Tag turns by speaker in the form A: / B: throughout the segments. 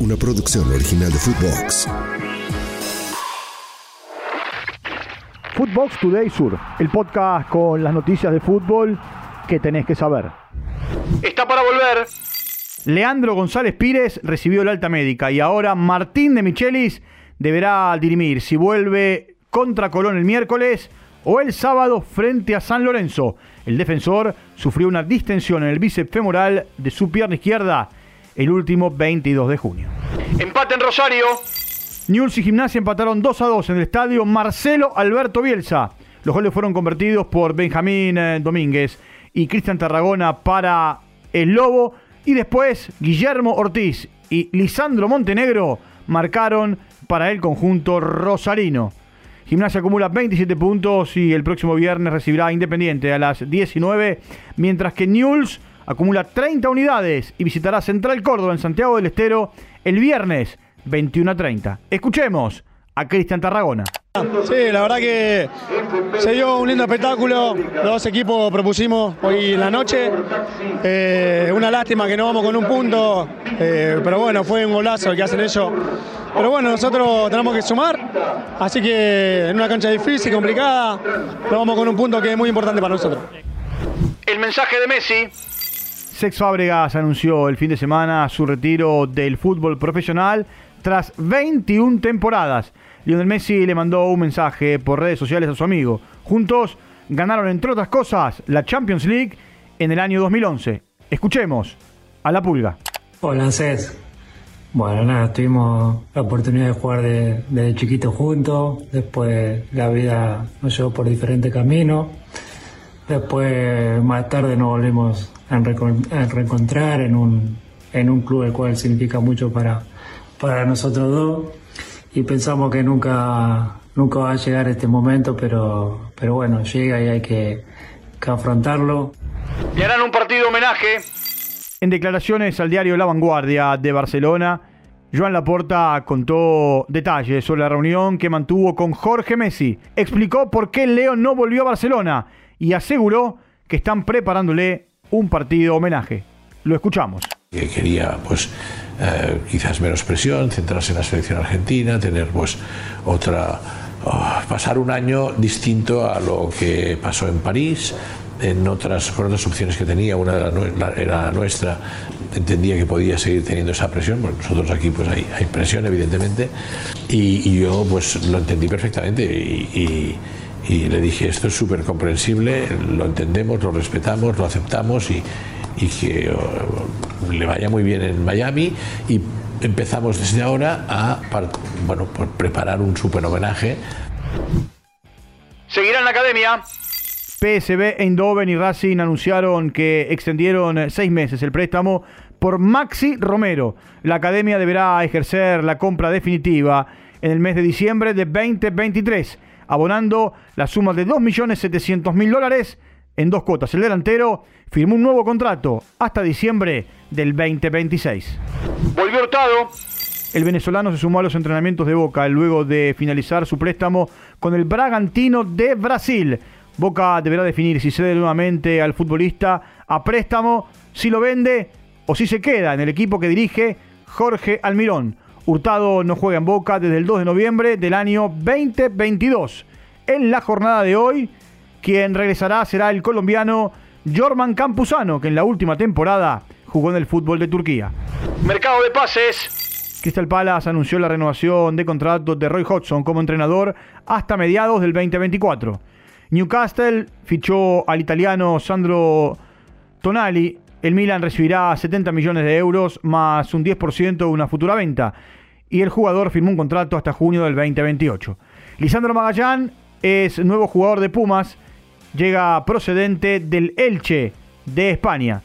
A: una producción original de Footbox.
B: Footbox Today Sur, el podcast con las noticias de fútbol que tenés que saber.
C: Está para volver.
B: Leandro González Pires recibió la alta médica y ahora Martín de Michelis deberá dirimir si vuelve contra Colón el miércoles o el sábado frente a San Lorenzo. El defensor sufrió una distensión en el bíceps femoral de su pierna izquierda el último 22 de junio.
C: Empate en Rosario.
B: Newell's y Gimnasia empataron 2 a 2 en el estadio Marcelo Alberto Bielsa. Los goles fueron convertidos por Benjamín eh, Domínguez y Cristian Tarragona para el Lobo. Y después Guillermo Ortiz y Lisandro Montenegro marcaron para el conjunto rosarino. Gimnasia acumula 27 puntos y el próximo viernes recibirá Independiente a las 19, mientras que Newell's acumula 30 unidades y visitará Central Córdoba en Santiago del Estero el viernes 21 a 30. Escuchemos a Cristian Tarragona.
D: Sí, la verdad que se dio un lindo espectáculo. Los dos equipos propusimos hoy en la noche. Eh, una lástima que no vamos con un punto, eh, pero bueno, fue un golazo el que hacen ellos. Pero bueno, nosotros tenemos que sumar, así que en una cancha difícil, complicada, nos vamos con un punto que es muy importante para nosotros.
C: El mensaje de Messi.
B: Sex Fábregas anunció el fin de semana su retiro del fútbol profesional tras 21 temporadas. Lionel Messi le mandó un mensaje por redes sociales a su amigo. Juntos ganaron, entre otras cosas, la Champions League en el año 2011. Escuchemos a la pulga.
E: Hola, Ancés. Bueno, nada, tuvimos la oportunidad de jugar desde de chiquito juntos. Después la vida nos llevó por diferentes caminos. Después, más tarde, nos volvimos a, reencontrar en un, en un club el cual significa mucho para, para nosotros dos. Y pensamos que nunca, nunca va a llegar este momento, pero, pero bueno, llega y hay que, que afrontarlo.
C: Le harán un partido homenaje.
B: En declaraciones al diario La Vanguardia de Barcelona, Joan Laporta contó detalles sobre la reunión que mantuvo con Jorge Messi. Explicó por qué Leo no volvió a Barcelona y aseguró que están preparándole un partido homenaje. Lo escuchamos.
F: Quería, pues, eh, quizás menos presión, centrarse en la selección argentina, tener, pues, otra. Oh, pasar un año distinto a lo que pasó en París, en otras, con otras opciones que tenía, una era la nuestra, entendía que podía seguir teniendo esa presión, porque nosotros aquí pues hay, hay presión evidentemente, y, y, yo pues lo entendí perfectamente y, y, y le dije esto es súper comprensible, lo entendemos, lo respetamos, lo aceptamos y, que oh, le vaya muy bien en Miami y empezamos desde ahora a bueno, por preparar un súper homenaje.
C: Seguirá en la academia.
B: PSB, Eindhoven y Racing anunciaron que extendieron seis meses el préstamo por Maxi Romero. La academia deberá ejercer la compra definitiva en el mes de diciembre de 2023, abonando la suma de 2.700.000 dólares en dos cuotas. El delantero firmó un nuevo contrato hasta diciembre del 2026.
C: Volvió Hurtado.
B: El venezolano se sumó a los entrenamientos de Boca luego de finalizar su préstamo con el Bragantino de Brasil. Boca deberá definir si cede nuevamente al futbolista a préstamo, si lo vende o si se queda en el equipo que dirige Jorge Almirón. Hurtado no juega en Boca desde el 2 de noviembre del año 2022. En la jornada de hoy, quien regresará será el colombiano Jorman Campuzano, que en la última temporada jugó en el fútbol de Turquía.
C: Mercado de pases.
B: Crystal Palace anunció la renovación de contrato de Roy Hodgson como entrenador hasta mediados del 2024. Newcastle fichó al italiano Sandro Tonali. El Milan recibirá 70 millones de euros más un 10% de una futura venta. Y el jugador firmó un contrato hasta junio del 2028. Lisandro Magallán es nuevo jugador de Pumas. Llega procedente del Elche de España.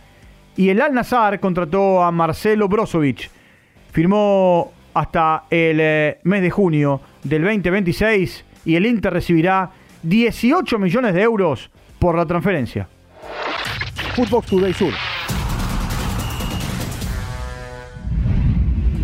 B: Y el Al Nazar contrató a Marcelo Brozovic. Firmó hasta el eh, mes de junio del 2026 y el Inter recibirá 18 millones de euros por la transferencia. Footbox Today Sur.